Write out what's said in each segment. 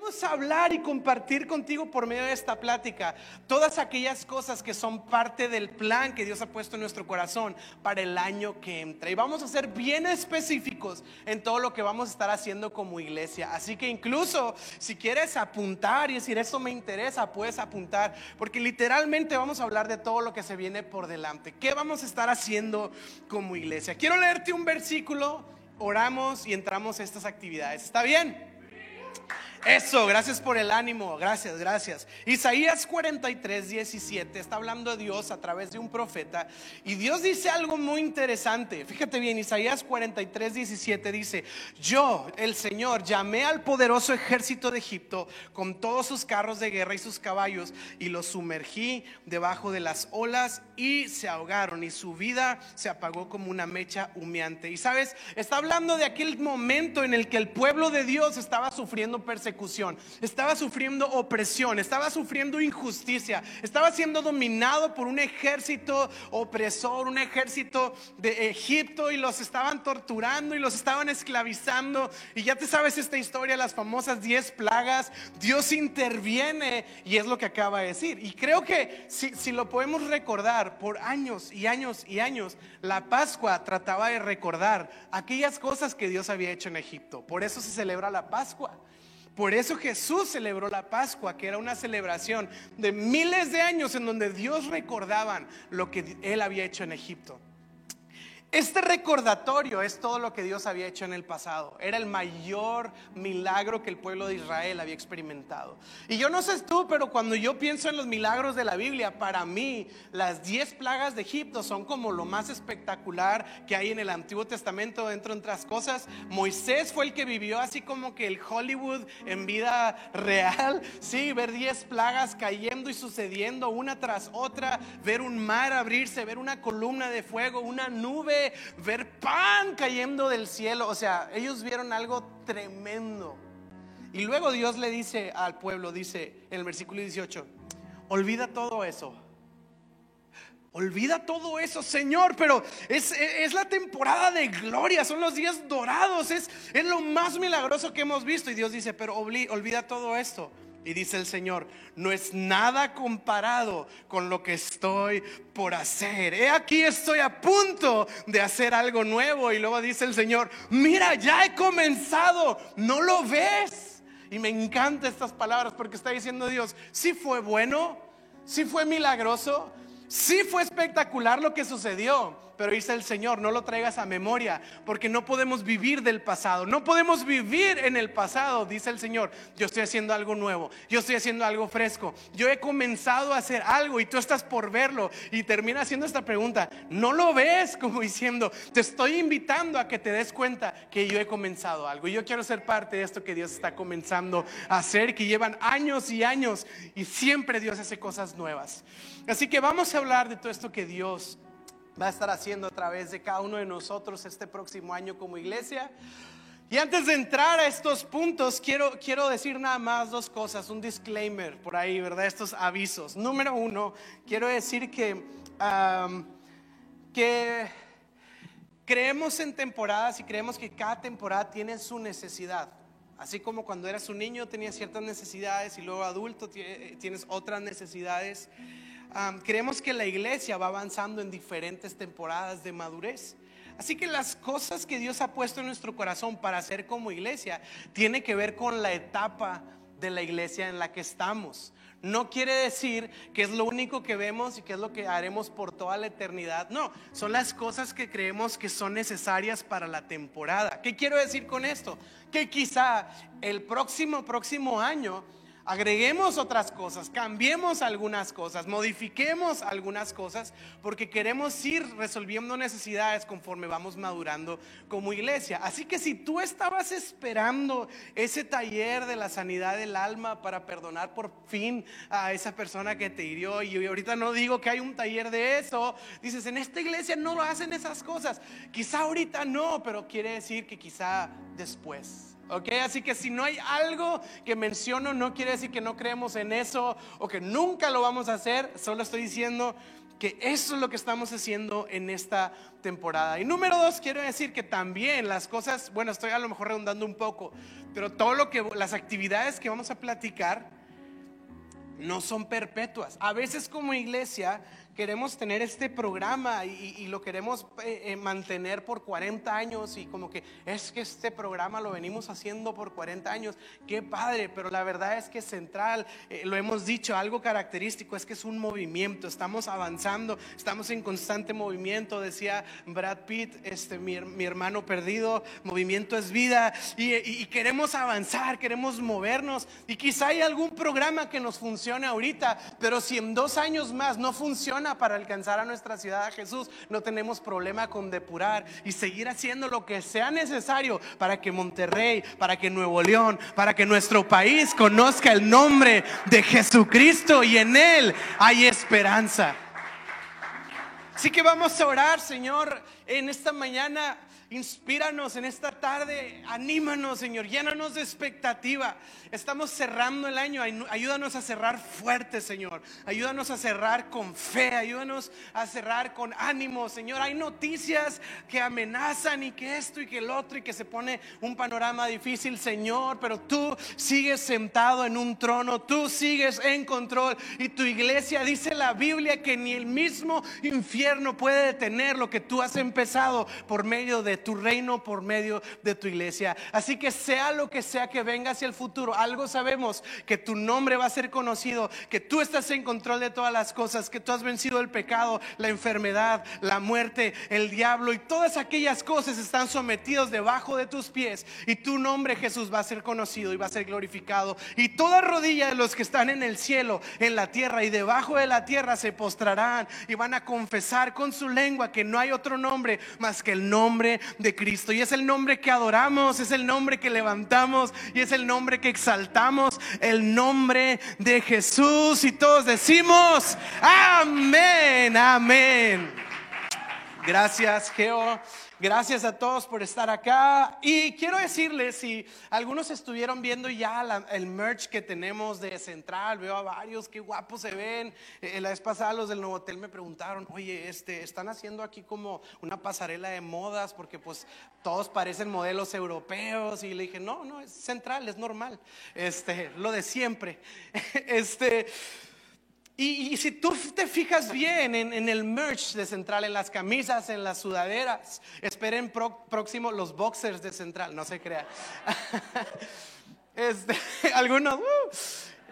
queremos hablar y compartir contigo por medio de esta plática todas aquellas cosas que son parte del plan que Dios ha puesto en nuestro corazón para el año que entra. Y vamos a ser bien específicos en todo lo que vamos a estar haciendo como iglesia. Así que incluso si quieres apuntar y decir, eso me interesa, puedes apuntar, porque literalmente vamos a hablar de todo lo que se viene por delante. ¿Qué vamos a estar haciendo como iglesia? Quiero leerte un versículo, oramos y entramos a estas actividades. ¿Está bien? Eso, gracias por el ánimo, gracias, gracias. Isaías 43, 17 está hablando de Dios a través de un profeta y Dios dice algo muy interesante. Fíjate bien, Isaías 43, 17 dice, yo, el Señor, llamé al poderoso ejército de Egipto con todos sus carros de guerra y sus caballos y los sumergí debajo de las olas y se ahogaron y su vida se apagó como una mecha humeante. Y sabes, está hablando de aquel momento en el que el pueblo de Dios estaba sufriendo persecución estaba sufriendo opresión, estaba sufriendo injusticia, estaba siendo dominado por un ejército opresor, un ejército de Egipto y los estaban torturando y los estaban esclavizando. Y ya te sabes esta historia, las famosas 10 plagas, Dios interviene y es lo que acaba de decir. Y creo que si, si lo podemos recordar por años y años y años, la Pascua trataba de recordar aquellas cosas que Dios había hecho en Egipto. Por eso se celebra la Pascua. Por eso Jesús celebró la Pascua, que era una celebración de miles de años en donde Dios recordaban lo que él había hecho en Egipto. Este recordatorio es todo lo que Dios había hecho en el pasado. Era el mayor milagro que el pueblo de Israel había experimentado. Y yo no sé tú, pero cuando yo pienso en los milagros de la Biblia, para mí las diez plagas de Egipto son como lo más espectacular que hay en el Antiguo Testamento, dentro de otras cosas. Moisés fue el que vivió así como que el Hollywood en vida real. Sí, ver diez plagas cayendo y sucediendo una tras otra, ver un mar abrirse, ver una columna de fuego, una nube ver pan cayendo del cielo. O sea, ellos vieron algo tremendo. Y luego Dios le dice al pueblo, dice en el versículo 18, olvida todo eso. Olvida todo eso, Señor, pero es, es, la temporada de gloria, son los días dorados, es, es lo más milagroso que hemos visto. Y Dios dice, pero olvida todo esto. Y dice el Señor, no es nada comparado con lo que estoy por hacer. He aquí estoy a punto de hacer algo nuevo. Y luego dice el Señor, mira, ya he comenzado, ¿no lo ves? Y me encantan estas palabras porque está diciendo Dios, si fue bueno, si fue milagroso, si fue espectacular lo que sucedió pero dice el Señor, no lo traigas a memoria, porque no podemos vivir del pasado, no podemos vivir en el pasado, dice el Señor. Yo estoy haciendo algo nuevo, yo estoy haciendo algo fresco, yo he comenzado a hacer algo y tú estás por verlo y termina haciendo esta pregunta, ¿no lo ves? Como diciendo, te estoy invitando a que te des cuenta que yo he comenzado algo y yo quiero ser parte de esto que Dios está comenzando a hacer, que llevan años y años y siempre Dios hace cosas nuevas. Así que vamos a hablar de todo esto que Dios va a estar haciendo a través de cada uno de nosotros este próximo año como iglesia. Y antes de entrar a estos puntos, quiero, quiero decir nada más dos cosas, un disclaimer por ahí, ¿verdad? Estos avisos. Número uno, quiero decir que, que creemos en temporadas y creemos que cada temporada tiene su necesidad. Así como cuando eras un niño tenías ciertas necesidades y luego adulto tienes otras necesidades creemos que la iglesia va avanzando en diferentes temporadas de madurez. Así que las cosas que Dios ha puesto en nuestro corazón para hacer como iglesia tiene que ver con la etapa de la iglesia en la que estamos. No quiere decir que es lo único que vemos y que es lo que haremos por toda la eternidad. No, son las cosas que creemos que son necesarias para la temporada. ¿Qué quiero decir con esto? Que quizá el próximo próximo año agreguemos otras cosas, cambiemos algunas cosas, modifiquemos algunas cosas, porque queremos ir resolviendo necesidades conforme vamos madurando como iglesia. Así que si tú estabas esperando ese taller de la sanidad del alma para perdonar por fin a esa persona que te hirió, y ahorita no digo que hay un taller de eso, dices, en esta iglesia no lo hacen esas cosas, quizá ahorita no, pero quiere decir que quizá después ¿ok? Así que si no hay algo que menciono, no quiere decir que no creemos en eso o que nunca lo vamos a hacer, solo estoy diciendo que eso es lo que estamos haciendo en esta temporada. Y número dos, quiero decir que también las cosas, bueno, estoy a lo mejor redundando un poco, pero todo lo que, las actividades que vamos a platicar no son perpetuas. A veces como iglesia queremos tener este programa y, lo queremos eh, eh, mantener por 40 años y como que es que este programa lo venimos haciendo por 40 años, qué padre, pero la verdad es que central, eh, lo hemos dicho, algo característico es que es un movimiento, estamos avanzando, estamos en constante movimiento, decía Brad Pitt, este, mi, hermano perdido, movimiento es vida. Y, y queremos avanzar, queremos movernos. Y quizá hay algún programa que nos funcione ahorita, pero si en dos años más no funciona, para alcanzar a nuestra ciudad a Jesús, no tenemos problema con depurar y seguir haciendo lo que sea necesario para que Monterrey, para que Nuevo León, para que nuestro país conozca el nombre de Jesucristo y en Él hay esperanza. Así que vamos a orar, Señor, en esta mañana. Inspíranos en esta tarde, anímanos, Señor, llénanos de expectativa. Estamos cerrando el año, ayúdanos a cerrar fuerte, Señor. Ayúdanos a cerrar con fe, ayúdanos a cerrar con ánimo, Señor. Hay noticias que amenazan y que esto y que el otro y que se pone un panorama difícil, Señor, pero tú sigues sentado en un trono, tú sigues en control y tu iglesia dice la Biblia que ni el mismo infierno puede detener lo que tú has empezado por medio de tu reino por medio de tu iglesia. Así que sea lo que sea que venga hacia el futuro, algo sabemos que tu nombre va a ser conocido, que tú estás en control de todas las cosas, que tú has vencido el pecado, la enfermedad, la muerte, el diablo y todas aquellas cosas están sometidos debajo de tus pies y tu nombre Jesús va a ser conocido y va a ser glorificado y toda rodilla de los que están en el cielo, en la tierra y debajo de la tierra se postrarán y van a confesar con su lengua que no hay otro nombre más que el nombre de Cristo. Y es el nombre que adoramos, es el nombre que levantamos y es el nombre que exaltamos, el nombre de Jesús. Y todos decimos, amén, amén. Gracias, Geo. Gracias a todos por estar acá. Y quiero decirles, si algunos estuvieron viendo ya el merch que tenemos de Central, veo a varios, qué guapos se ven. Eh, la vez pasada los del Nuevo Hotel me preguntaron, oye, este, están haciendo aquí como una pasarela de modas porque pues todos parecen modelos europeos. Y le dije, no, no, es Central, es normal. Este, lo de siempre. Este. Y, si tú te fijas bien en, el merch de Central, en las camisas, en las sudaderas, esperen próximo los boxers de Central, no se crean. Este, algunos, uh,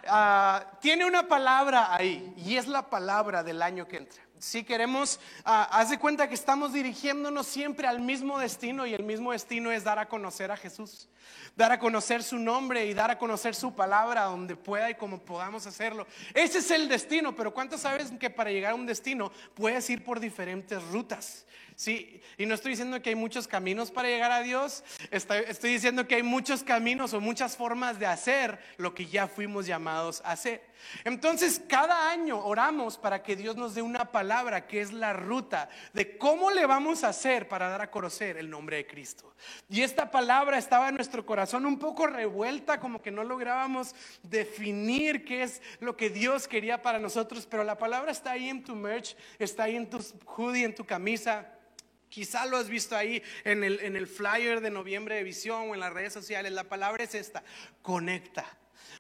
ah, tiene una palabra ahí y es la palabra del año que entra. Si queremos, uh, haz de cuenta que estamos dirigiéndonos siempre al mismo destino y el mismo destino es dar a conocer a Jesús dar a conocer su nombre y dar a conocer su palabra donde pueda y como podamos hacerlo. Ese es el destino, pero ¿cuántos sabes que para llegar a un destino puedes ir por diferentes rutas? Sí, y no estoy diciendo que hay muchos caminos para llegar a Dios, estoy, diciendo que hay muchos caminos o muchas formas de hacer lo que ya fuimos llamados a hacer. Entonces, cada año oramos para que Dios nos dé una palabra que es la ruta de cómo le vamos a hacer para dar a conocer el nombre de Cristo. Y esta palabra estaba en nuestro corazón un poco revuelta, como que no lográbamos definir qué es lo que Dios quería para nosotros, pero la palabra está ahí en tu merch, está ahí en tu hoodie, en tu camisa. Quizá lo has visto ahí en el, en el flyer de noviembre de visión o en las redes sociales. La palabra es esta, conecta.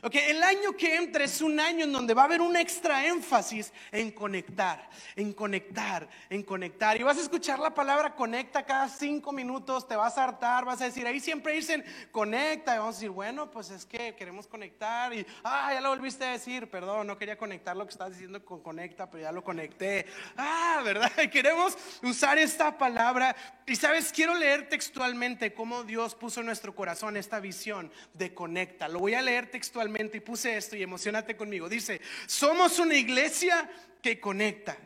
Ok, el año que entra es un año en donde va a haber un extra énfasis en conectar, en conectar, en conectar. Y vas a escuchar la palabra conecta cada cinco minutos, te vas a hartar, vas a decir, ahí siempre dicen conecta. Y vamos a decir, bueno, pues es que queremos conectar. Y, ah, ya lo volviste a decir, perdón, no quería conectar lo que estás diciendo con conecta, pero ya lo conecté. Ah, ¿verdad? queremos usar esta palabra. Y sabes, quiero leer textualmente cómo Dios puso en nuestro corazón esta visión de conecta. Lo voy a leer textualmente y puse esto y emocionate conmigo. Dice, somos una iglesia que conecta,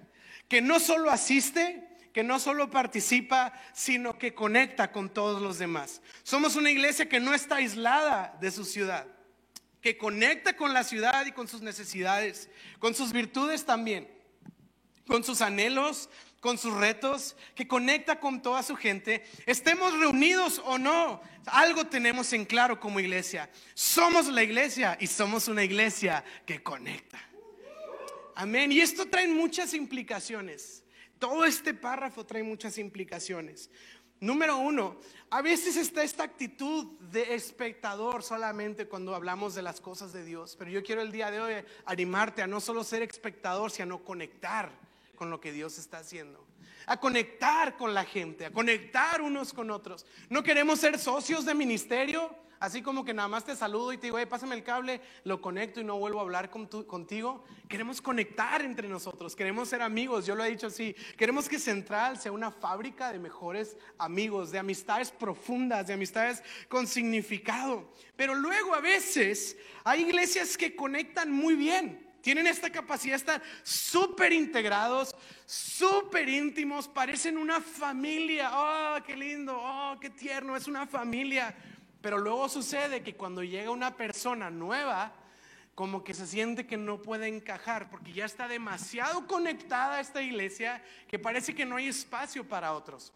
que no solo asiste, que no solo participa, sino que conecta con todos los demás. Somos una iglesia que no está aislada de su ciudad, que conecta con la ciudad y con sus necesidades, con sus virtudes también, con sus anhelos, con sus retos, que conecta con toda su gente, estemos reunidos o no, algo tenemos en claro como iglesia. Somos la iglesia y somos una iglesia que conecta. Amén. Y esto trae muchas implicaciones. Todo este párrafo trae muchas implicaciones. Número uno, a veces está esta actitud de espectador solamente cuando hablamos de las cosas de Dios, pero yo quiero el día de hoy animarte a no solo ser espectador, sino conectar con lo que Dios está haciendo. A conectar con la gente, a conectar unos con otros. No queremos ser socios de ministerio, así como que nada más te saludo y te digo, hey, pásame el cable, lo conecto y no vuelvo a hablar contigo. Queremos conectar entre nosotros, queremos ser amigos, yo lo he dicho así. Queremos que Central sea una fábrica de mejores amigos, de amistades profundas, de amistades con significado. Pero luego a veces hay iglesias que conectan muy bien tienen esta capacidad de estar súper integrados, súper íntimos, parecen una familia. Oh, qué lindo, oh, qué tierno, es una familia. Pero luego sucede que cuando llega una persona nueva, como que se siente que no puede encajar, porque ya está demasiado conectada a esta iglesia que parece que no hay espacio para otros.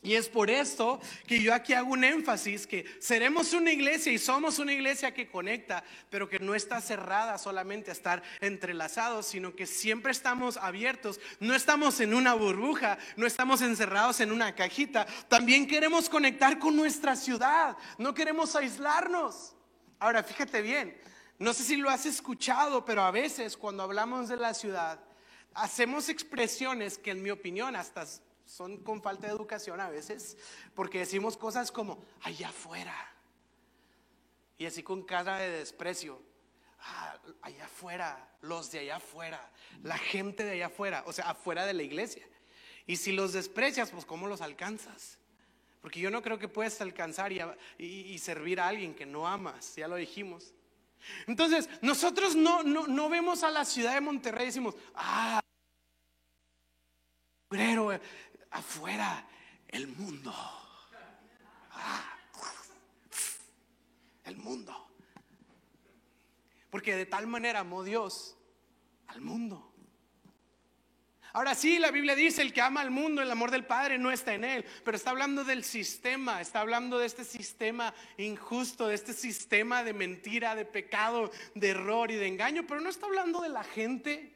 Y es por esto que yo aquí hago un énfasis que seremos una iglesia y somos una iglesia que conecta, pero que no está cerrada solamente a estar entrelazados, sino que siempre estamos abiertos, no estamos en una burbuja, no estamos encerrados en una cajita, también queremos conectar con nuestra ciudad, no queremos aislarnos. Ahora, fíjate bien, no sé si lo has escuchado, pero a veces cuando hablamos de la ciudad, hacemos expresiones que en mi opinión hasta son con falta de educación a veces, porque decimos cosas como allá afuera. Y así con cara de desprecio. Ah, allá afuera, los de allá afuera, la gente de allá afuera, o sea, afuera de la iglesia. Y si los desprecias, pues ¿cómo los alcanzas? Porque yo no creo que puedas alcanzar y, y, servir a alguien que no amas, ya lo dijimos. Entonces, nosotros no, no, no vemos a la ciudad de Monterrey y decimos, ah, afuera el mundo. Ah, el mundo. Porque de tal manera amó Dios al mundo. Ahora sí, la Biblia dice, el que ama al mundo, el amor del Padre no está en él, pero está hablando del sistema, está hablando de este sistema injusto, de este sistema de mentira, de pecado, de error y de engaño, pero no está hablando de la gente.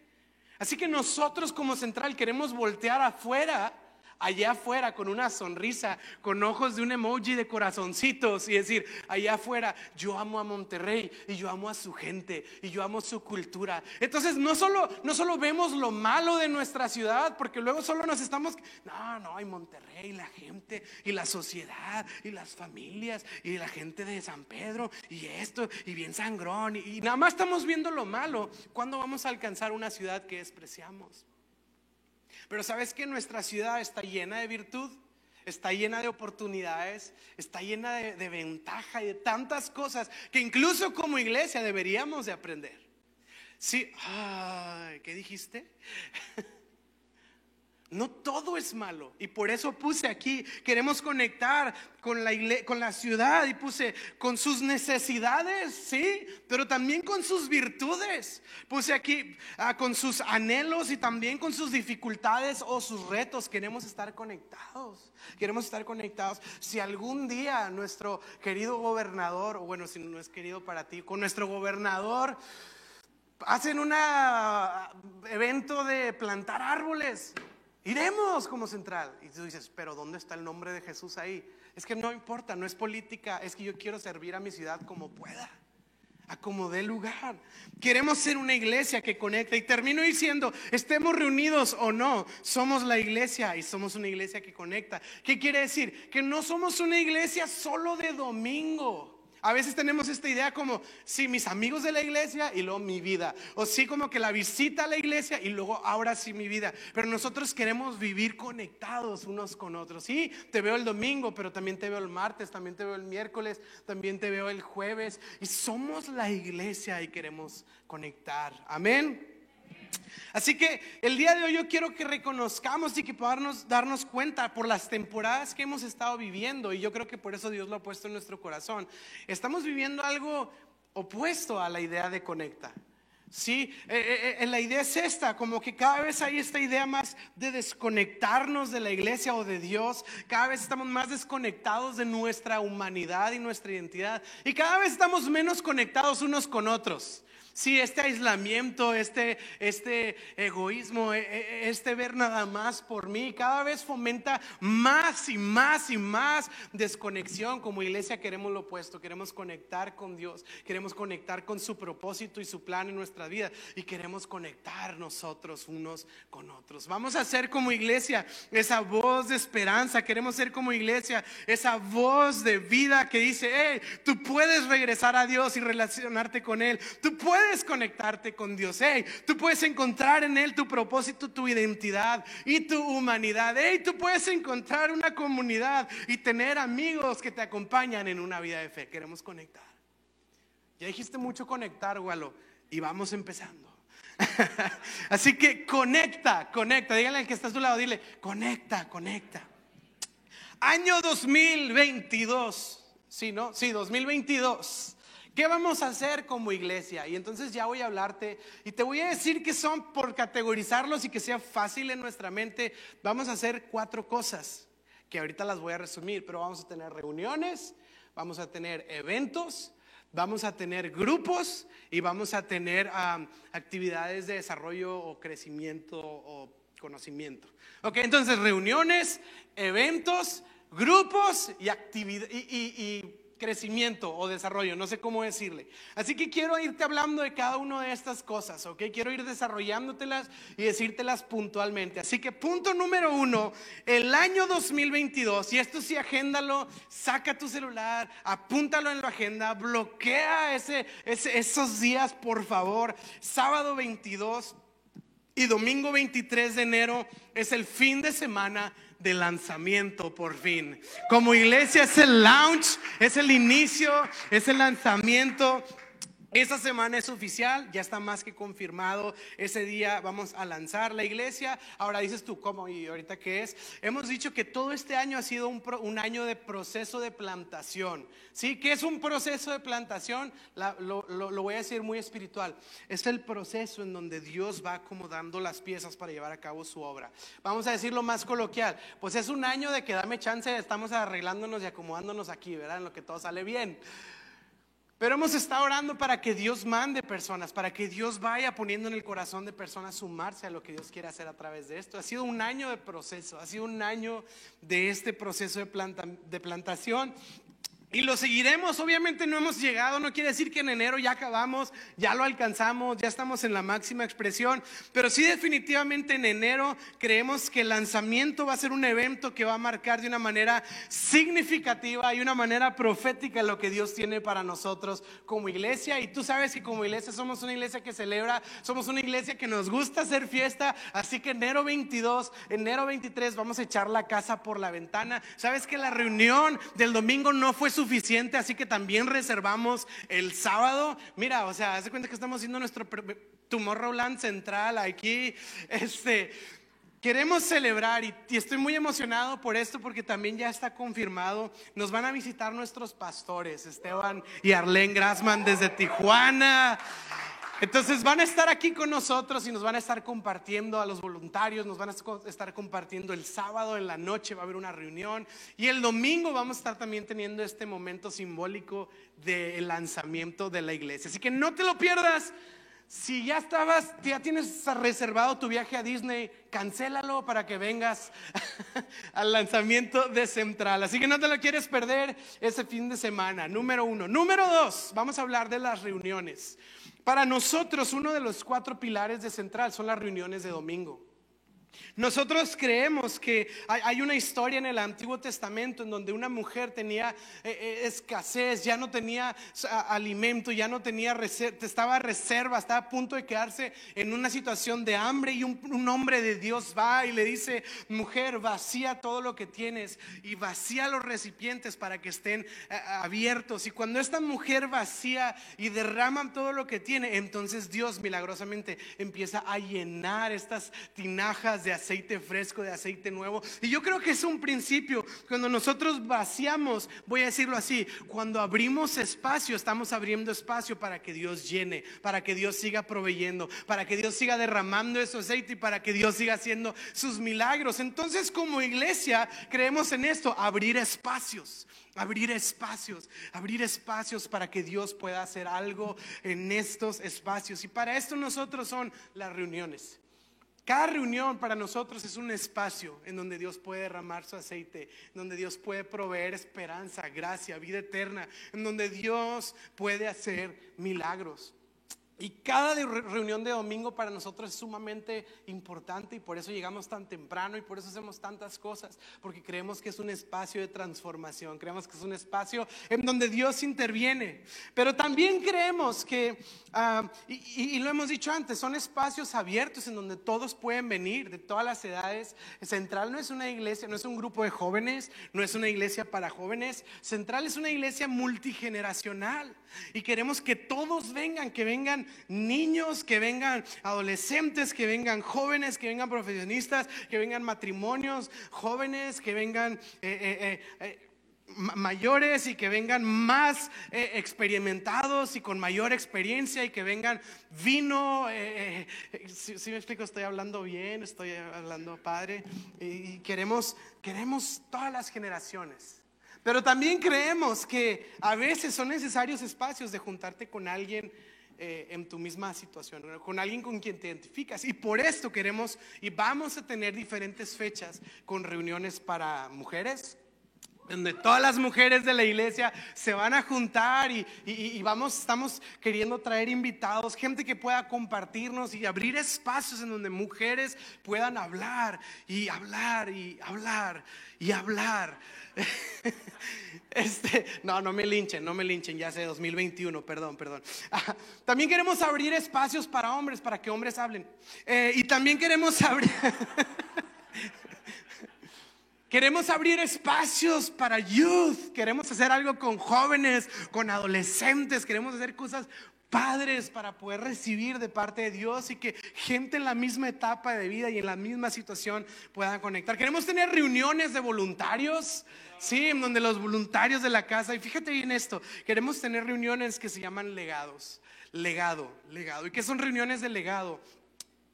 Así que nosotros como central queremos voltear afuera allá afuera con una sonrisa, con ojos de un emoji de corazoncitos y decir, allá afuera, yo amo a Monterrey y yo amo a su gente y yo amo su cultura. Entonces no solo, no solo vemos lo malo de nuestra ciudad, porque luego solo nos estamos, no, no, hay Monterrey, la gente y la sociedad y las familias y la gente de San Pedro y esto y bien sangrón y, y nada más estamos viendo lo malo. ¿Cuándo vamos a alcanzar una ciudad que despreciamos? Pero sabes que nuestra ciudad está llena de virtud, está llena de oportunidades, está llena de, ventaja y de tantas cosas que incluso como iglesia deberíamos de aprender. Sí, ¿qué dijiste? No todo es malo. Y por eso puse aquí, queremos conectar con la, con la ciudad y puse con sus necesidades, sí, pero también con sus virtudes. Puse aquí ah, con sus anhelos y también con sus dificultades o sus retos. Queremos estar conectados. Queremos estar conectados. Si algún día nuestro querido gobernador, o bueno, si no es querido para ti, con nuestro gobernador hacen un evento de plantar árboles. Iremos como central. Y tú dices, pero ¿dónde está el nombre de Jesús ahí? Es que no importa, no es política, es que yo quiero servir a mi ciudad como pueda, a como dé lugar. Queremos ser una iglesia que conecta. Y termino diciendo, estemos reunidos o no, somos la iglesia y somos una iglesia que conecta. ¿Qué quiere decir? Que no somos una iglesia solo de domingo. A veces tenemos esta idea como, sí, mis amigos de la iglesia y luego mi vida. O sí, como que la visita a la iglesia y luego ahora sí mi vida. Pero nosotros queremos vivir conectados unos con otros. Sí, te veo el domingo, pero también te veo el martes, también te veo el miércoles, también te veo el jueves. Y somos la iglesia y queremos conectar. Amén. Así que el día de hoy yo quiero que reconozcamos y que podamos darnos cuenta por las temporadas que hemos estado viviendo, y yo creo que por eso Dios lo ha puesto en nuestro corazón. Estamos viviendo algo opuesto a la idea de conecta. Sí, eh, eh, la idea es esta, como que cada vez hay esta idea más de desconectarnos de la iglesia o de Dios, cada vez estamos más desconectados de nuestra humanidad y nuestra identidad, y cada vez estamos menos conectados unos con otros. Sí, este aislamiento, este, este egoísmo, e, e, este ver nada más por mí, cada vez fomenta más y más y más desconexión. Como iglesia queremos lo opuesto, queremos conectar con Dios, queremos conectar con su propósito y su plan en nuestra vida y queremos conectar nosotros unos con otros. Vamos a ser como iglesia esa voz de esperanza, queremos ser como iglesia esa voz de vida que dice, hey, tú puedes regresar a Dios y relacionarte con Él, tú puedes conectarte con Dios. Hey, tú puedes encontrar en Él tu propósito, tu identidad y tu humanidad. Hey, tú puedes encontrar una comunidad y tener amigos que te acompañan en una vida de fe. Queremos conectar. Ya dijiste mucho conectar, Gualo, y vamos empezando. Así que conecta, conecta. Dígale al que está a tu lado, dile, conecta, conecta. Año 2022. Sí, ¿no? Sí, 2022. ¿Qué vamos a hacer como iglesia? Y entonces ya voy a hablarte y te voy a decir que son por categorizarlos y que sea fácil en nuestra mente. Vamos a hacer cuatro cosas que ahorita las voy a resumir, pero vamos a tener reuniones, vamos a tener eventos, vamos a tener grupos y vamos a tener actividades de desarrollo o crecimiento o conocimiento. Ok, entonces reuniones, eventos, grupos y, actividad, y crecimiento o desarrollo, no sé cómo decirle. Así que quiero irte hablando de cada una de estas cosas, ¿ok? Quiero ir desarrollándotelas y decírtelas puntualmente. Así que punto número uno, el año 2022, y esto sí, agéndalo, saca tu celular, apúntalo en la agenda, bloquea ese, esos días, por favor. Sábado 22 y domingo 23 de enero es el fin de semana de lanzamiento por fin. Como iglesia es el launch, es el inicio, es el lanzamiento esta semana es oficial, ya está más que confirmado. Ese día vamos a lanzar la iglesia. Ahora dices tú, ¿cómo? ¿Y ahorita qué es? Hemos dicho que todo este año ha sido un, año de proceso de plantación. ¿Sí? ¿Qué es un proceso de plantación? lo, voy a decir muy espiritual. Es el proceso en donde Dios va acomodando las piezas para llevar a cabo su obra. Vamos a decirlo más coloquial. Pues es un año de que dame chance, estamos arreglándonos y acomodándonos aquí, ¿verdad? En lo que todo sale bien. Pero hemos estado orando para que Dios mande personas, para que Dios vaya poniendo en el corazón de personas sumarse a lo que Dios quiere hacer a través de esto. Ha sido un año de proceso, ha sido un año de este proceso de, de plantación y lo seguiremos, obviamente no hemos llegado, no quiere decir que en enero ya acabamos, ya lo alcanzamos, ya estamos en la máxima expresión, pero sí definitivamente en enero creemos que el lanzamiento va a ser un evento que va a marcar de una manera significativa y una manera profética lo que Dios tiene para nosotros como iglesia. Y tú sabes que como iglesia somos una iglesia que celebra, somos una iglesia que nos gusta hacer fiesta, así que enero 22, enero 23 vamos a echar la casa por la ventana. Sabes que la reunión del domingo no fue su así que también reservamos el sábado. Mira, o sea, hace cuenta que estamos haciendo nuestro Tomorrowland central aquí. Este, queremos celebrar y, estoy muy emocionado por esto porque también ya está confirmado. Nos van a visitar nuestros pastores, Esteban y Arlene Grassman desde Tijuana. Entonces van a estar aquí con nosotros y nos van a estar compartiendo a los voluntarios, nos van a estar compartiendo el sábado en la noche, va a haber una reunión y el domingo vamos a estar también teniendo este momento simbólico del lanzamiento de la iglesia. Así que no te lo pierdas. Si ya estabas, ya tienes reservado tu viaje a Disney, cancélalo para que vengas al lanzamiento de Central. Así que no te lo quieres perder ese fin de semana. Número uno. Número dos, vamos a hablar de las reuniones. Para nosotros uno de los cuatro pilares de Central son las reuniones de domingo. Nosotros creemos que hay una historia en el Antiguo Testamento en donde una mujer tenía eh, eh, escasez, ya no tenía alimento, ya no tenía estaba reserva, estaba a punto de quedarse en una situación de hambre y un, hombre de Dios va y le dice, mujer, vacía todo lo que tienes y vacía los recipientes para que estén eh, abiertos. Y cuando esta mujer vacía y derraman todo lo que tiene, entonces Dios milagrosamente empieza a llenar estas tinajas de aceite fresco, de aceite nuevo. Y yo creo que es un principio. Cuando nosotros vaciamos, voy a decirlo así, cuando abrimos espacio, estamos abriendo espacio para que Dios llene, para que Dios siga proveyendo, para que Dios siga derramando ese aceite y para que Dios siga haciendo sus milagros. Entonces como iglesia creemos en esto, abrir espacios abrir espacios, abrir espacios para que Dios pueda hacer algo en estos espacios. Y para esto nosotros son las reuniones. Cada reunión para nosotros es un espacio en donde Dios puede derramar su aceite, donde Dios puede proveer esperanza, gracia, vida eterna, en donde Dios puede hacer milagros. Y cada reunión de domingo para nosotros es sumamente importante y por eso llegamos tan temprano y por eso hacemos tantas cosas, porque creemos que es un espacio de transformación, creemos que es un espacio en donde Dios interviene. Pero también creemos que, ah, y, lo hemos dicho antes, son espacios abiertos en donde todos pueden venir, de todas las edades. Central no es una iglesia, no es un grupo de jóvenes, no es una iglesia para jóvenes. Central es una iglesia multigeneracional y queremos que todos vengan, que vengan niños, que vengan adolescentes, que vengan jóvenes, que vengan profesionistas, que vengan matrimonios jóvenes, que vengan... Eh, eh, eh, mayores y que vengan más experimentados y con mayor experiencia y que vengan vino, si, me explico, estoy hablando bien, estoy hablando padre, y queremos, queremos todas las generaciones. Pero también creemos que a veces son necesarios espacios de juntarte con alguien eh, en tu misma situación, con alguien con quien te identificas. Y por esto queremos y vamos a tener diferentes fechas con reuniones para mujeres, donde todas las mujeres de la iglesia se van a juntar y, vamos, estamos queriendo traer invitados, gente que pueda compartirnos y abrir espacios en donde mujeres puedan hablar y hablar y hablar y hablar. Este, no, no me linchen, no me linchen, ya sé, 2021, perdón, perdón. también queremos abrir espacios para hombres, para que hombres hablen. Eh, y también queremos abrir... Queremos abrir espacios para youth, queremos hacer algo con jóvenes, con adolescentes, queremos hacer cosas padres para poder recibir de parte de Dios y que gente en la misma etapa de vida y en la misma situación puedan conectar. Queremos tener reuniones de voluntarios, sí, en donde los voluntarios de la casa, y fíjate bien esto, queremos tener reuniones que se llaman legados, legado, legado. ¿Y qué son reuniones de legado?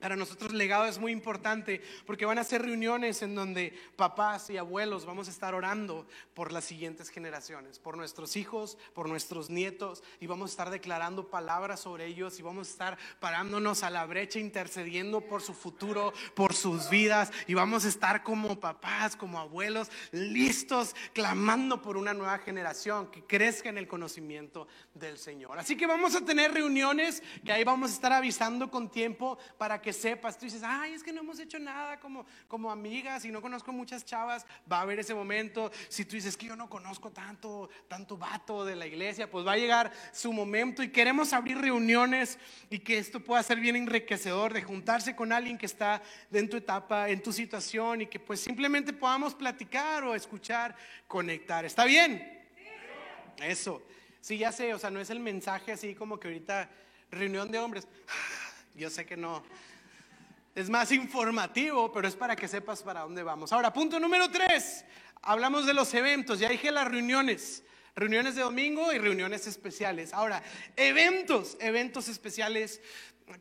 Para nosotros legado es muy importante porque van a ser reuniones en donde papás y abuelos vamos a estar orando por las siguientes generaciones, por nuestros hijos, por nuestros nietos y vamos a estar declarando palabras sobre ellos y vamos a estar parándonos a la brecha intercediendo por su futuro, por sus vidas y vamos a estar como papás, como abuelos, listos, clamando por una nueva generación que crezca en el conocimiento del Señor. Así que vamos a tener reuniones que ahí vamos a estar avisando con tiempo para que que sepas, tú dices, ay, es que no hemos hecho nada como, como amigas y no conozco muchas chavas, va a haber ese momento. Si tú dices que yo no conozco tanto, tanto vato de la iglesia, pues va a llegar su momento y queremos abrir reuniones y que esto pueda ser bien enriquecedor de juntarse con alguien que está en tu etapa, en tu situación y que pues simplemente podamos platicar o escuchar, conectar. ¿Está bien? Eso. Sí, ya sé, o sea, no es el mensaje así como que ahorita reunión de hombres. Yo sé que no, es más informativo, pero es para que sepas para dónde vamos. Ahora, punto número tres. Hablamos de los eventos. Ya dije las reuniones. Reuniones de domingo y reuniones especiales. Ahora, eventos, eventos especiales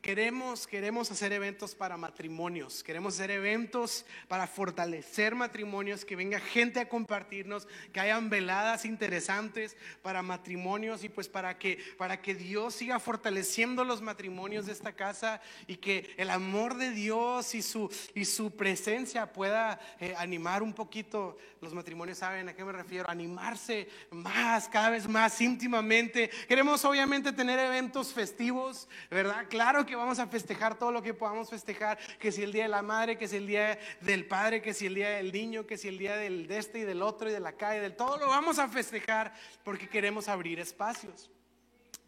queremos, queremos hacer eventos para matrimonios, queremos hacer eventos para fortalecer matrimonios, que venga gente a compartirnos, que hayan veladas interesantes para matrimonios y pues para que, para que Dios siga fortaleciendo los matrimonios de esta casa y que el amor de Dios y su, y su presencia pueda eh, animar un poquito, los matrimonios saben a qué me refiero, animarse más, cada vez más íntimamente. Queremos obviamente tener eventos festivos, ¿verdad? Claro que vamos a festejar todo lo que podamos festejar, que si el día de la madre, que si el día del padre, que si el día del niño, que si el día del de este y del otro y de la calle, del todo lo vamos a festejar porque queremos abrir espacios.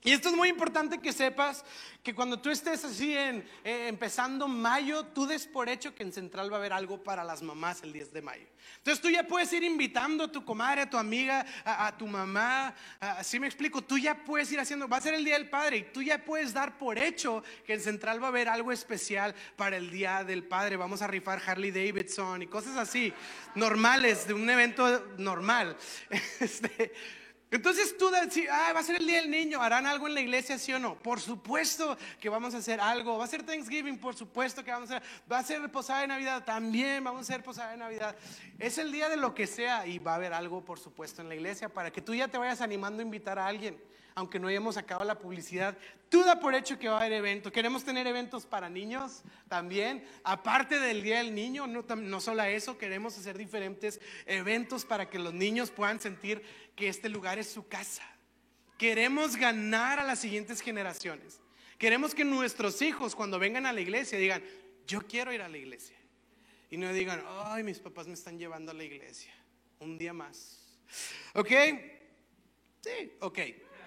Y esto es muy importante que sepas que cuando tú estés así en eh, empezando mayo, tú des por hecho que en Central va a haber algo para las mamás el 10 de mayo. Entonces tú ya puedes ir invitando a tu comadre, a tu amiga, a, tu mamá, así me explico, tú ya puedes ir haciendo, va a ser el Día del Padre y tú ya puedes dar por hecho que en Central va a haber algo especial para el Día del Padre. Vamos a rifar Harley Davidson y cosas así, normales, de un evento normal. Este, entonces tú decís, ah, va a ser el día del niño, ¿harán algo en la iglesia, sí o no? Por supuesto que vamos a hacer algo. Va a ser Thanksgiving, por supuesto que vamos a hacer. Va a ser posada de Navidad, también vamos a hacer posada de Navidad. Es el día de lo que sea y va a haber algo, por supuesto, en la iglesia para que tú ya te vayas animando a invitar a alguien aunque no hayamos acabado la publicidad, tú por hecho que va a haber eventos. Queremos tener eventos para niños también. Aparte del Día del Niño, no, no solo eso, queremos hacer diferentes eventos para que los niños puedan sentir que este lugar es su casa. Queremos ganar a las siguientes generaciones. Queremos que nuestros hijos cuando vengan a la iglesia digan, yo quiero ir a la iglesia. Y no digan, ay, mis papás me están llevando a la iglesia. Un día más. ¿Ok? Sí, ok.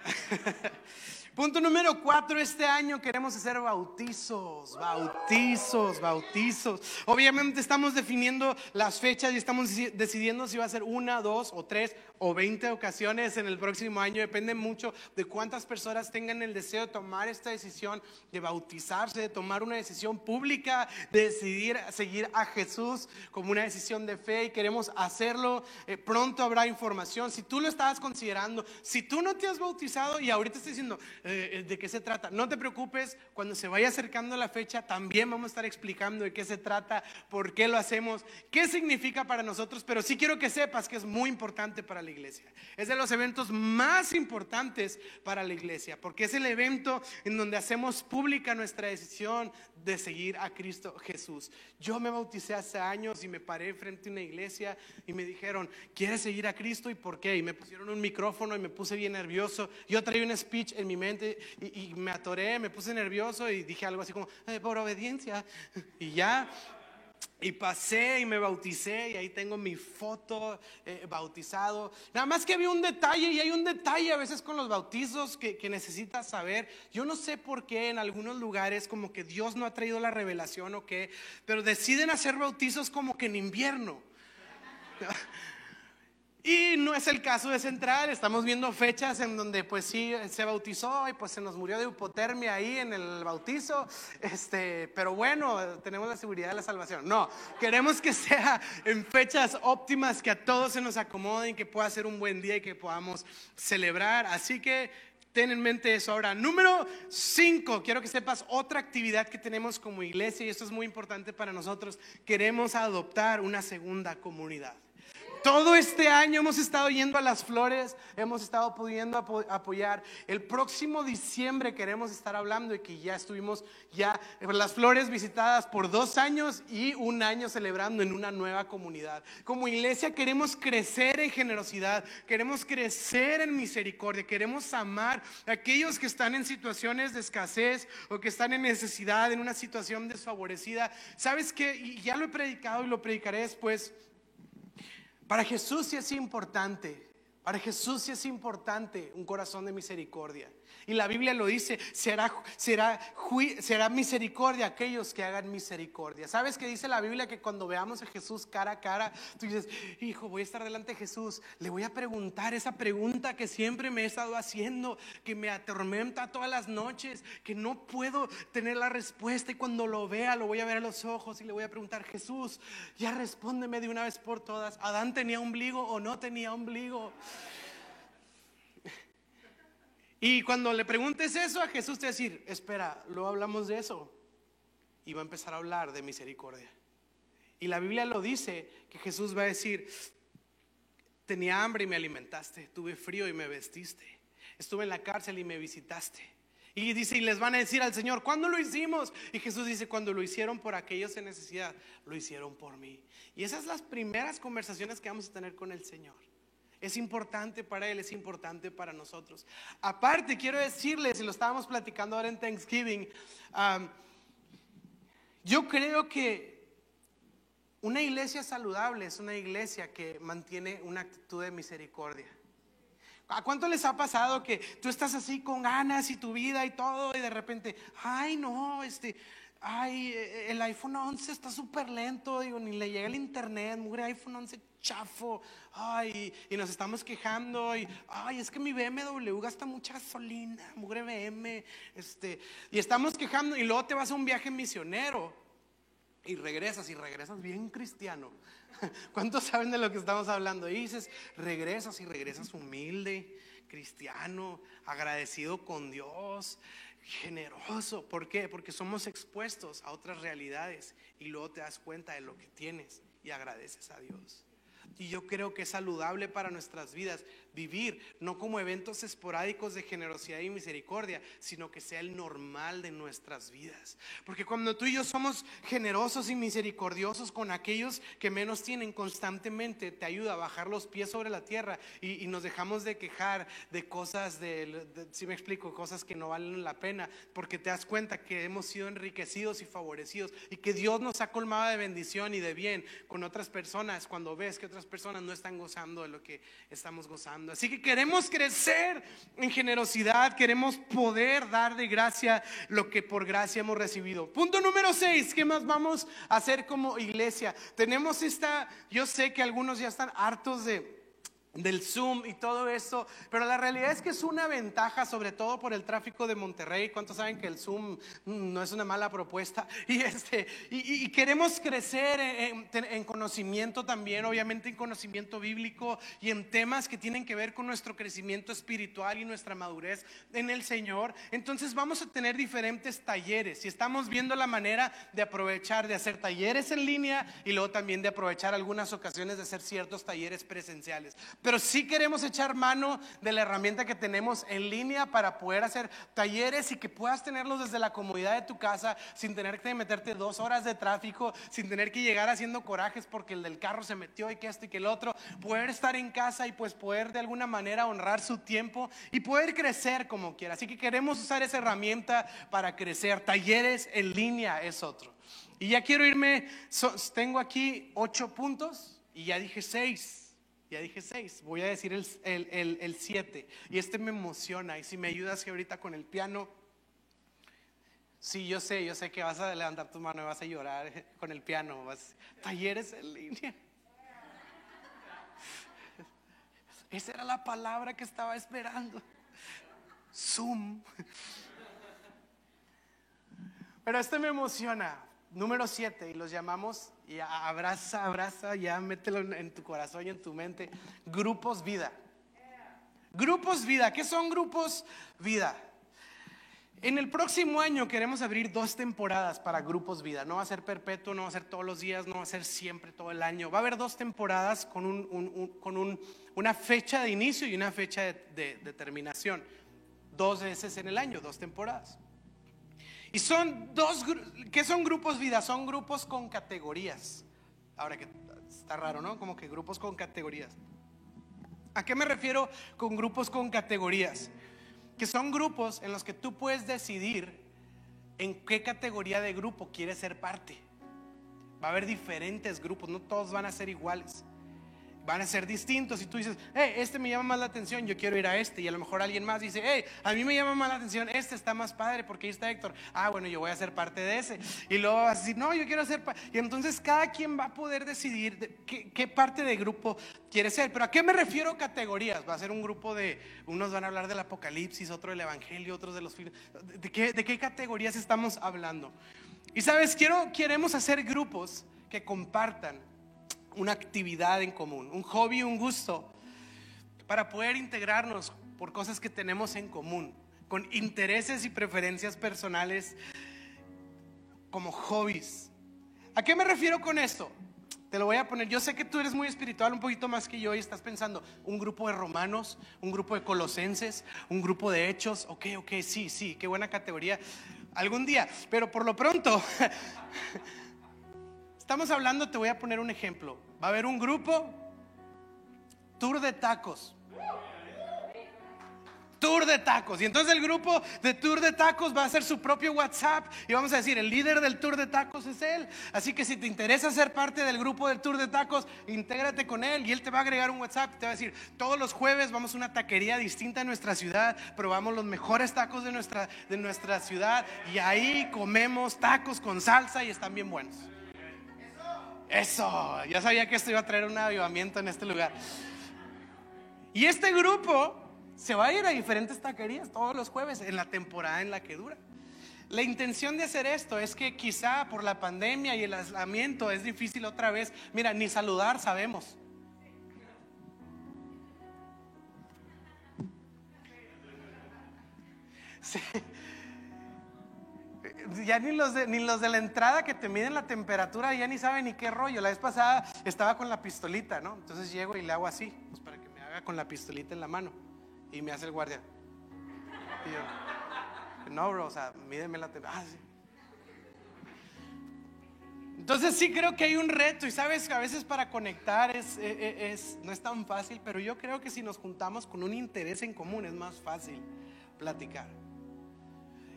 Punto número cuatro, este año queremos hacer bautizos, bautizos, bautizos. Obviamente estamos definiendo las fechas y estamos decidiendo si va a ser una, dos o tres o 20 ocasiones en el próximo año. Depende mucho de cuántas personas tengan el deseo de tomar esta decisión, de bautizarse, de tomar una decisión pública, de decidir seguir a Jesús como una decisión de fe y queremos hacerlo. Eh, pronto habrá información. Si tú lo estabas considerando, si tú no te has bautizado y ahorita estoy diciendo eh, eh, de qué se trata, no te preocupes. Cuando se vaya acercando la fecha, también vamos a estar explicando de qué se trata, por qué lo hacemos, qué significa para nosotros. Pero sí quiero que sepas que es muy importante para la iglesia. Es de los eventos más importantes para la iglesia, porque es el evento en donde hacemos pública nuestra decisión de seguir a Cristo Jesús. Yo me bauticé hace años y me paré frente a una iglesia y me dijeron, ¿quieres seguir a Cristo y por qué? Y me pusieron un micrófono y me puse bien nervioso. Yo traía un speech en mi mente y, me atoré, me puse nervioso y dije algo así como, por obediencia. Y ya y pasé y me bauticé y ahí tengo mi foto eh, bautizado. Nada más que había un detalle y hay un detalle a veces con los bautizos que, que, necesitas saber. Yo no sé por qué en algunos lugares como que Dios no ha traído la revelación o qué, pero deciden hacer bautizos como que en invierno. Y no es el caso de Central, estamos viendo fechas en donde pues sí se bautizó y pues se nos murió de hipotermia ahí en el bautizo, este, pero bueno, tenemos la seguridad de la salvación. No, queremos que sea en fechas óptimas, que a todos se nos acomoden, que pueda ser un buen día y que podamos celebrar. Así que ten en mente eso. Ahora, número 5, quiero que sepas otra actividad que tenemos como iglesia y esto es muy importante para nosotros. Queremos adoptar una segunda comunidad. Todo este año hemos estado yendo a las flores, hemos estado pudiendo apoyar. El próximo diciembre queremos estar hablando de que ya estuvimos ya las flores visitadas por dos años y un año celebrando en una nueva comunidad. Como iglesia queremos crecer en generosidad, queremos crecer en misericordia, queremos amar a aquellos que están en situaciones de escasez o que están en necesidad, en una situación desfavorecida. ¿Sabes qué? Y ya lo he predicado y lo predicaré después. Para Jesús sí es importante, para Jesús sí es importante un corazón de misericordia. Y la Biblia lo dice, será, será, será misericordia aquellos que hagan misericordia. ¿Sabes que dice la Biblia que cuando veamos a Jesús cara a cara, tú dices, hijo, voy a estar delante de Jesús, le voy a preguntar esa pregunta que siempre me he estado haciendo, que me atormenta todas las noches, que no puedo tener la respuesta y cuando lo vea lo voy a ver a los ojos y le voy a preguntar, Jesús, ya respóndeme de una vez por todas, ¿Adán tenía ombligo o no tenía ombligo? Y cuando le preguntes eso a Jesús, te va a decir, espera, luego hablamos de eso. Y va a empezar a hablar de misericordia. Y la Biblia lo dice, que Jesús va a decir, tenía hambre y me alimentaste, tuve frío y me vestiste, estuve en la cárcel y me visitaste. Y dice, y les van a decir al Señor, ¿cuándo lo hicimos? Y Jesús dice, cuando lo hicieron por aquellos en necesidad, lo hicieron por mí. Y esas son las primeras conversaciones que vamos a tener con el Señor. Es importante para Él, es importante para nosotros. Aparte, quiero decirles, y lo estábamos platicando ahora en Thanksgiving, yo creo que una iglesia saludable es una iglesia que mantiene una actitud de misericordia. ¿A cuánto les ha pasado que tú estás así con ganas y tu vida y todo y de repente, ay no, este, ay, eh, el iPhone 11 está súper lento, digo, ni le llega el internet, mugre iPhone 11 chafo, ay, y nos estamos quejando, y, ay, es que mi BMW gasta mucha gasolina, mugre BM, este, y estamos quejando, y luego te vas a un viaje misionero, y regresas, y regresas bien cristiano. ¿Cuántos saben de lo que estamos hablando? Y dices, regresas y regresas humilde, cristiano, agradecido con Dios, generoso. ¿Por qué? Porque somos expuestos a otras realidades y luego te das cuenta de lo que tienes y agradeces a Dios. Y yo creo que es saludable para nuestras vidas vivir, no como eventos esporádicos de generosidad y misericordia, sino que sea el normal de nuestras vidas. Porque cuando tú y yo somos generosos y misericordiosos con aquellos que menos tienen constantemente, te ayuda a bajar los pies sobre la tierra y, nos dejamos de quejar de cosas, de, si me explico, cosas que no valen la pena, porque te das cuenta que hemos sido enriquecidos y favorecidos y que Dios nos ha colmado de bendición y de bien con otras personas cuando ves que otras personas no están gozando de lo que estamos gozando Así que queremos crecer en generosidad, queremos poder dar de gracia lo que por gracia hemos recibido. Punto número seis, ¿qué más vamos a hacer como iglesia? Tenemos esta, yo sé que algunos ya están hartos de del Zoom y todo eso, pero la realidad es que es una ventaja, sobre todo por el tráfico de Monterrey. ¿Cuántos saben que el Zoom mm, no es una mala propuesta? Y, este, y, queremos crecer en, conocimiento también, obviamente en conocimiento bíblico y en temas que tienen que ver con nuestro crecimiento espiritual y nuestra madurez en el Señor. Entonces vamos a tener diferentes talleres y estamos viendo la manera de aprovechar, de hacer talleres en línea y luego también de aprovechar algunas ocasiones de hacer ciertos talleres presenciales. Pero sí queremos echar mano de la herramienta que tenemos en línea para poder hacer talleres y que puedas tenerlos desde la comodidad de tu casa sin tener que meterte dos horas de tráfico, sin tener que llegar haciendo corajes porque el del carro se metió y que esto y que el otro. Poder estar en casa y pues poder de alguna manera honrar su tiempo y poder crecer como quiera. Así que queremos usar esa herramienta para crecer. Talleres en línea es otro. Y ya quiero irme, tengo aquí ocho puntos y ya dije seis. Ya dije seis, voy a decir el, el, siete. Y este me emociona. Y si me ayudas ahorita con el piano. Sí, yo sé, yo sé que vas a levantar tu mano y vas a llorar con el piano. Talleres en línea. Esa era la palabra que estaba esperando. Zoom. Pero este me emociona. Número siete, y los llamamos y abraza, abraza, ya mételo en tu corazón y en tu mente. Grupos vida. Grupos vida. ¿Qué son grupos vida? En el próximo año queremos abrir dos temporadas para grupos vida. No va a ser perpetuo, no va a ser todos los días, no va a ser siempre todo el año. Va a haber dos temporadas con, con una fecha de inicio y una fecha de, de terminación. Dos veces en el año, dos temporadas. Y son dos, ¿qué son grupos vida? Son grupos con categorías. Ahora que está raro, ¿no? Como que grupos con categorías. ¿A qué me refiero con grupos con categorías? Que son grupos en los que tú puedes decidir en qué categoría de grupo quieres ser parte. Va a haber diferentes grupos, no todos van a ser iguales van a ser distintos. Y tú dices, hey, este me llama más la atención, yo quiero ir a este. Y a lo mejor alguien más dice, hey, a mí me llama más la atención, este está más padre porque ahí está Héctor. Ah, bueno, yo voy a ser parte de ese. Y luego vas a decir, no, yo quiero ser. Y entonces cada quien va a poder decidir qué, parte de grupo quiere ser. Pero ¿a qué me refiero categorías? Va a ser un grupo de, unos van a hablar del Apocalipsis, otro del Evangelio, otros de los... ¿De qué, de qué categorías estamos hablando? Y sabes, quiero, queremos hacer grupos que compartan una actividad en común, un hobby, un gusto, para poder integrarnos por cosas que tenemos en común, con intereses y preferencias personales como hobbies. ¿A qué me refiero con esto? Te lo voy a poner. Yo sé que tú eres muy espiritual, un poquito más que yo, y estás pensando, un grupo de romanos, un grupo de colosenses, un grupo de hechos. Ok, ok, sí, sí, qué buena categoría. Algún día, pero por lo pronto, Estamos hablando, te voy a poner un ejemplo. Va a haber un grupo, tour de tacos. tour de tacos. Y entonces el grupo de tour de tacos va a hacer su propio WhatsApp y vamos a decir, el líder del tour de tacos es él. Así que si te interesa ser parte del grupo del tour de tacos, intégrate con él y él te va a agregar un WhatsApp. Te va a decir, todos los jueves vamos a una taquería distinta en nuestra ciudad, probamos los mejores tacos de nuestra, de nuestra ciudad y ahí comemos tacos con salsa y están bien buenos. Eso, ya sabía que esto iba a traer un avivamiento en este lugar. Y este grupo se va a ir a diferentes taquerías todos los jueves en la temporada en la que dura. La intención de hacer esto es que quizá por la pandemia y el aislamiento es difícil otra vez. Mira, ni saludar sabemos. Ya ni los, de, ni los de la entrada que te miden la temperatura ya ni saben ni qué rollo. La vez pasada estaba con la pistolita, ¿no? Entonces llego y le hago así, pues para que me haga con la pistolita en la mano. Y me hace el guardia. no, bro, o sea, mídeme la temperatura. Ah, Entonces sí creo que hay un reto y sabes que a veces para conectar es, e, e, es, no es tan fácil, pero yo creo que si nos juntamos con un interés en común es más fácil platicar.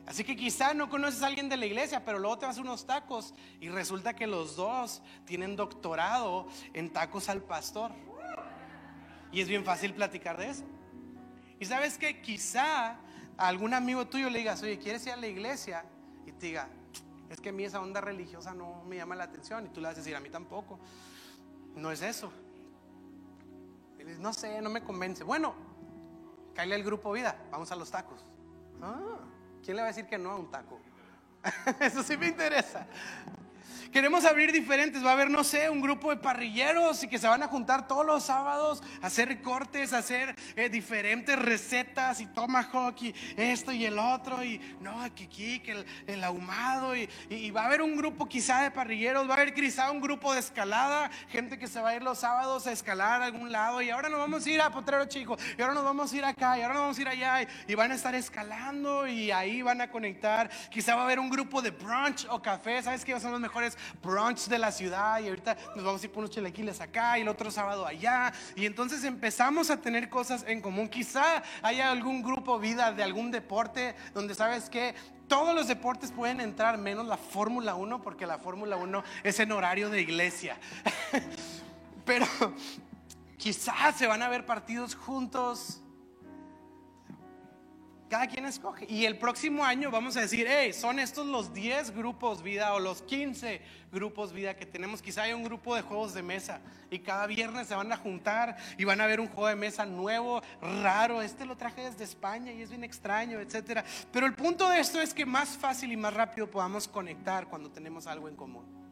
Así que quizá no conoces a alguien de la iglesia, pero luego te vas a unos tacos y resulta que los dos tienen doctorado en tacos al pastor. Y es bien fácil platicar de eso. Y sabes que quizá a algún amigo tuyo le digas, oye, ¿quieres ir a la iglesia? Y te diga, es que a mí esa onda religiosa no me llama la atención. Y tú le vas a decir, a mí tampoco. No es eso. no sé, no me convence. Bueno, cállale al grupo vida, vamos a los tacos. Ah, ¿quién le va a decir que no a un taco? eso sí me interesa. Queremos abrir diferentes. Va a haber, no sé, un grupo de parrilleros y que se van a juntar todos los sábados a hacer cortes, a hacer eh, diferentes recetas y tomahawk y esto y el otro. Y no, aquí, que el, ahumado. Y, y, va a haber un grupo quizá de parrilleros. Va a haber quizá un grupo de escalada. Gente que se va a ir los sábados a escalar a algún lado. Y ahora nos vamos a ir a Potrero Chico. Y ahora nos vamos a ir acá. Y ahora nos vamos a ir allá. Y, y van a estar escalando. Y ahí van a conectar. Quizá va a haber un grupo de brunch o café. ¿Sabes qué son los mejores brunch de la ciudad y ahorita nos vamos a ir por unos chilequiles acá y el otro sábado allá. Y entonces empezamos a tener cosas en común. Quizá haya algún grupo vida de algún deporte donde sabes que todos los deportes pueden entrar menos la Fórmula 1 porque la Fórmula 1 es en horario de iglesia. Pero quizás se van a ver partidos juntos cada quien escoge. Y el próximo año vamos a decir, hey, son estos los 10 grupos vida o los 15 grupos vida que tenemos. Quizá hay un grupo de juegos de mesa y cada viernes se van a juntar y van a ver un juego de mesa nuevo, raro. Este lo traje desde España y es bien extraño, etcétera. Pero el punto de esto es que más fácil y más rápido podamos conectar cuando tenemos algo en común.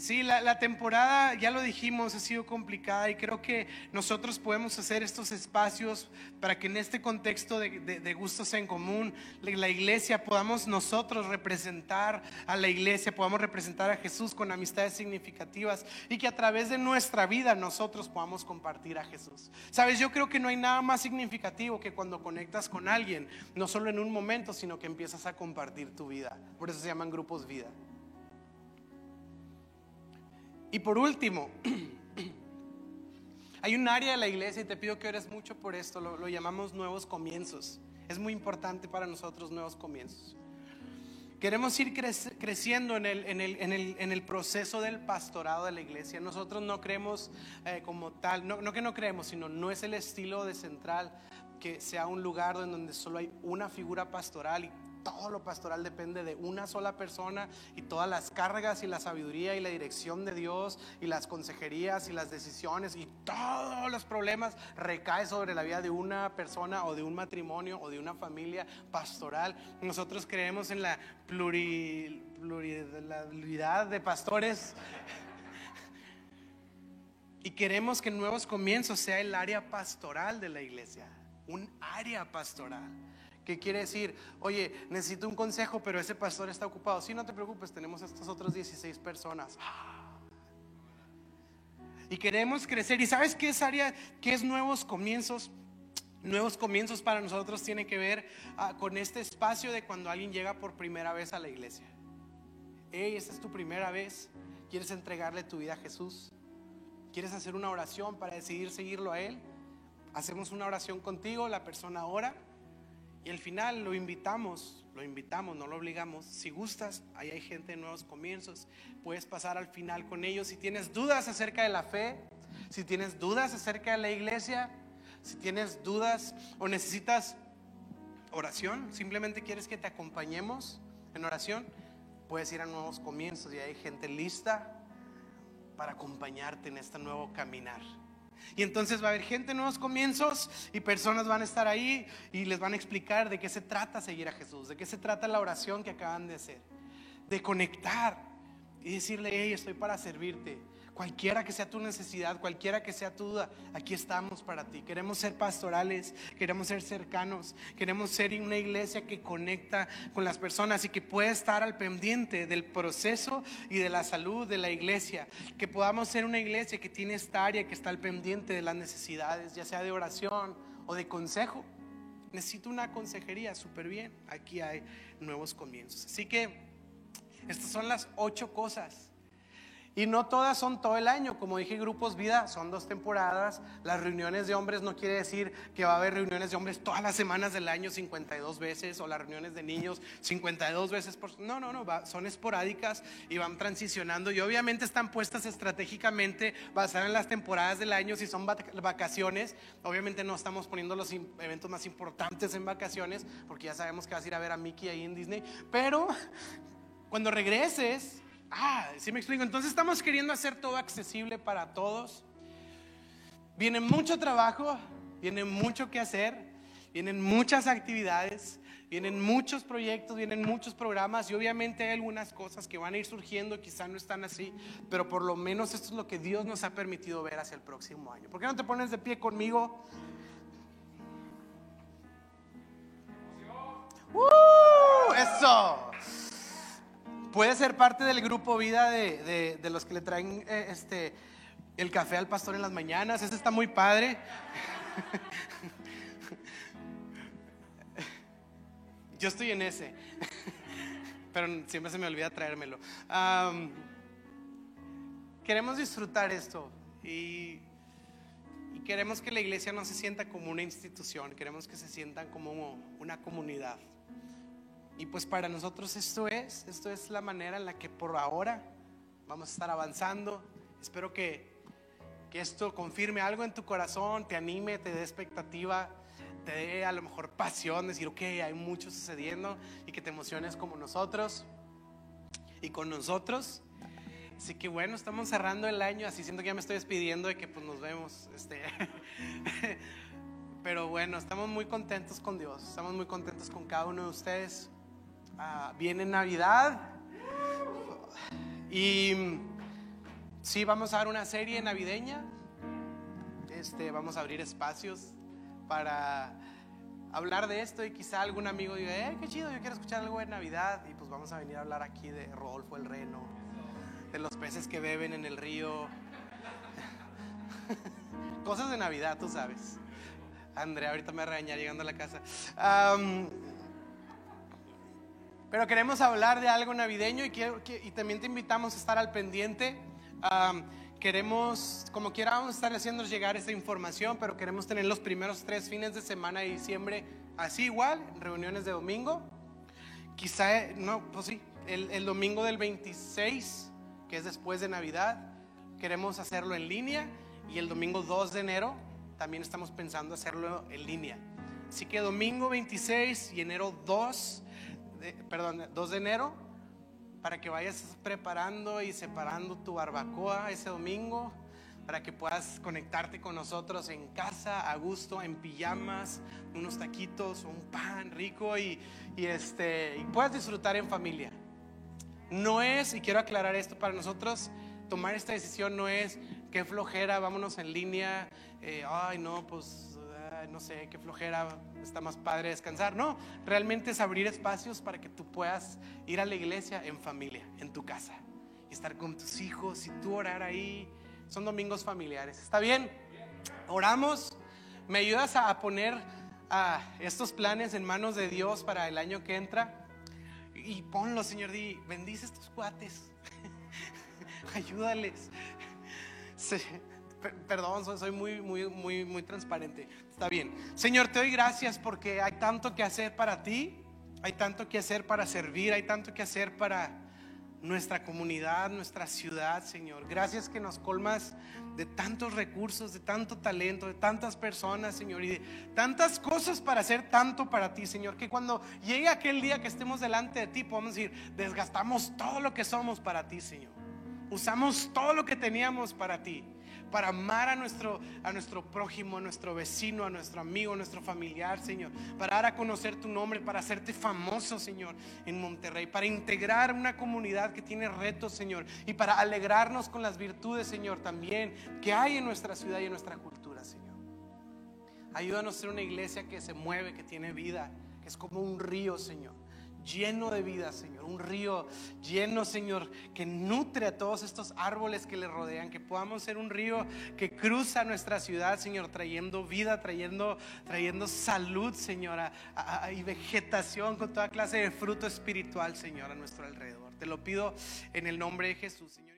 Sí, la, temporada, ya lo dijimos, ha sido complicada y creo que nosotros podemos hacer estos espacios para que en este contexto de, gustos en común, la, iglesia, podamos nosotros representar a la iglesia, podamos representar a Jesús con amistades significativas y que a través de nuestra vida nosotros podamos compartir a Jesús. Sabes, yo creo que no hay nada más significativo que cuando conectas con alguien, no solo en un momento, sino que empiezas a compartir tu vida. Por eso se llaman grupos vida. Y por último, hay un área de la iglesia y te pido que ores mucho por esto, lo, llamamos nuevos comienzos. Es muy importante para nosotros nuevos comienzos. Queremos ir creciendo en el, proceso del pastorado de la iglesia. Nosotros no creemos eh, como tal, no, que no creemos, sino no es el estilo de central que sea un lugar donde solo hay una figura pastoral y todo lo pastoral depende de una sola persona y todas las cargas y la sabiduría y la dirección de Dios y las consejerías y las decisiones y todos los problemas recae sobre la vida de una persona o de un matrimonio o de una familia pastoral. Nosotros creemos en la pluralidad de pastores y queremos que Nuevos Comienzos sea el área pastoral de la iglesia, un área pastoral. ¿Qué quiere decir? Oye, necesito un consejo, pero ese pastor está ocupado. Sí, no te preocupes, tenemos estas otras 16 personas. Y queremos crecer. ¿Y sabes qué es área? ¿Qué es nuevos comienzos? Nuevos comienzos para nosotros tiene que ver ah, con este espacio de cuando alguien llega por primera vez a la iglesia. Hey, esta es tu primera vez. ¿Quieres entregarle tu vida a Jesús? ¿Quieres hacer una oración para decidir seguirlo a Él? hacemos una oración contigo, la persona ora y al final lo invitamos, lo invitamos, no lo obligamos. Si gustas, ahí hay gente de nuevos comienzos, puedes pasar al final con ellos. Si tienes dudas acerca de la fe, si tienes dudas acerca de la iglesia, si tienes dudas o necesitas oración, simplemente quieres que te acompañemos en oración, puedes ir a nuevos comienzos y hay gente lista para acompañarte en este nuevo caminar. Y entonces va a haber gente en nuevos comienzos y personas van a estar ahí y les van a explicar de qué se trata seguir a Jesús, de qué se trata la oración que acaban de hacer, de conectar y decirle, hey, estoy para servirte. Cualquiera que sea tu necesidad, cualquiera que sea tu duda, aquí estamos para ti. Queremos ser pastorales, queremos ser cercanos, queremos ser una iglesia que conecta con las personas y que puede estar al pendiente del proceso y de la salud de la iglesia. Que podamos ser una iglesia que tiene esta área, que está al pendiente de las necesidades, ya sea de oración o de consejo. Necesito una consejería, súper bien. Aquí hay nuevos comienzos. Así que estas son las ocho cosas y no todas son todo el año, como dije, grupos vida son dos temporadas. Las reuniones de hombres no quiere decir que va a haber reuniones de hombres todas las semanas del año 52 veces o las reuniones de niños 52 veces por... No, no, no, son esporádicas y van transicionando y obviamente están puestas estratégicamente basadas en las temporadas del año. Si son vacaciones, obviamente no estamos poniendo los eventos más importantes en vacaciones porque ya sabemos que vas a ir a ver a Mickey ahí en Disney, pero cuando regreses Ah, sí me explico. Entonces estamos queriendo hacer todo accesible para todos. Viene mucho trabajo, viene mucho que hacer, vienen muchas actividades, vienen muchos proyectos, vienen muchos programas y obviamente hay algunas cosas que van a ir surgiendo, quizá no están así, pero por lo menos esto es lo que Dios nos ha permitido ver hacia el próximo año. ¿Por qué no te pones de pie conmigo? ¡Uh! Eso. Puede ser parte del grupo vida de, los que le traen eh, este, el café al pastor en las mañanas. Ese está muy padre. Yo estoy en ese, pero siempre se me olvida traérmelo. queremos disfrutar esto y, y queremos que la iglesia no se sienta como una institución, queremos que se sientan como una comunidad. Y pues para nosotros esto es, esto es la manera en la que por ahora vamos a estar avanzando. Espero que, que esto confirme algo en tu corazón, te anime, te dé expectativa, te dé a lo mejor pasión, decir, ok, hay mucho sucediendo y que te emociones como nosotros y con nosotros. Así que bueno, estamos cerrando el año, así siento que ya me estoy despidiendo de que pues nos vemos. Este. Pero bueno, estamos muy contentos con Dios, estamos muy contentos con cada uno de ustedes. Ah, viene Navidad y sí, vamos a dar una serie navideña. Este, vamos a abrir espacios para hablar de esto y quizá algún amigo diga, eh, qué chido, yo quiero escuchar algo de Navidad y pues vamos a venir a hablar aquí de Rodolfo el Reno, de los peces que beben en el río, cosas de Navidad, tú sabes. Andrea ahorita me regaña llegando a la casa. Pero queremos hablar de algo navideño y, y también te invitamos a estar al pendiente. queremos, como quiera, vamos a estar haciendo llegar esta información, pero queremos tener los primeros tres fines de semana de diciembre así igual, reuniones de domingo. Quizá, eh, no, pues sí, el, el domingo del 26, que es después de Navidad, queremos hacerlo en línea y el domingo 2 de enero también estamos pensando hacerlo en línea. Así que domingo 26 y enero 2 perdón, 2 de enero, para que vayas preparando y separando tu barbacoa ese domingo, para que puedas conectarte con nosotros en casa, a gusto, en pijamas, unos taquitos, un pan rico y, y este, y puedas disfrutar en familia. No es, y quiero aclarar esto para nosotros, tomar esta decisión no es qué flojera, vámonos en línea, eh, ay no, pues no sé, qué flojera, está más padre descansar. No, realmente es abrir espacios para que tú puedas ir a la iglesia en familia, en tu casa, y estar con tus hijos y tú orar ahí. Son domingos familiares. ¿Está bien? Oramos. ¿Me ayudas a poner a estos planes en manos de Dios para el año que entra? Y ponlo, Señor, di, bendice estos cuates. Ayúdales Perdón, soy muy, muy, muy, muy transparente. Está bien. Señor, te doy gracias porque hay tanto que hacer para ti, hay tanto que hacer para servir, hay tanto que hacer para nuestra comunidad, nuestra ciudad, Señor. Gracias que nos colmas de tantos recursos, de tanto talento, de tantas personas, Señor, y de tantas cosas para hacer tanto para ti, Señor. Que cuando llegue aquel día que estemos delante de ti, podamos decir, desgastamos todo lo que somos para ti, Señor. Usamos todo lo que teníamos para ti para amar a nuestro, a nuestro prójimo, a nuestro vecino, a nuestro amigo, a nuestro familiar, Señor. Para dar a conocer tu nombre, para hacerte famoso, Señor, en Monterrey. Para integrar una comunidad que tiene retos, Señor. Y para alegrarnos con las virtudes, Señor, también que hay en nuestra ciudad y en nuestra cultura, Señor. Ayúdanos a ser una iglesia que se mueve, que tiene vida, que es como un río, Señor lleno de vida, Señor. Un río lleno, Señor, que nutre a todos estos árboles que le rodean. Que podamos ser un río que cruza nuestra ciudad, Señor, trayendo vida, trayendo, trayendo salud, Señor, y vegetación con toda clase de fruto espiritual, Señor, a nuestro alrededor. Te lo pido en el nombre de Jesús, Señor.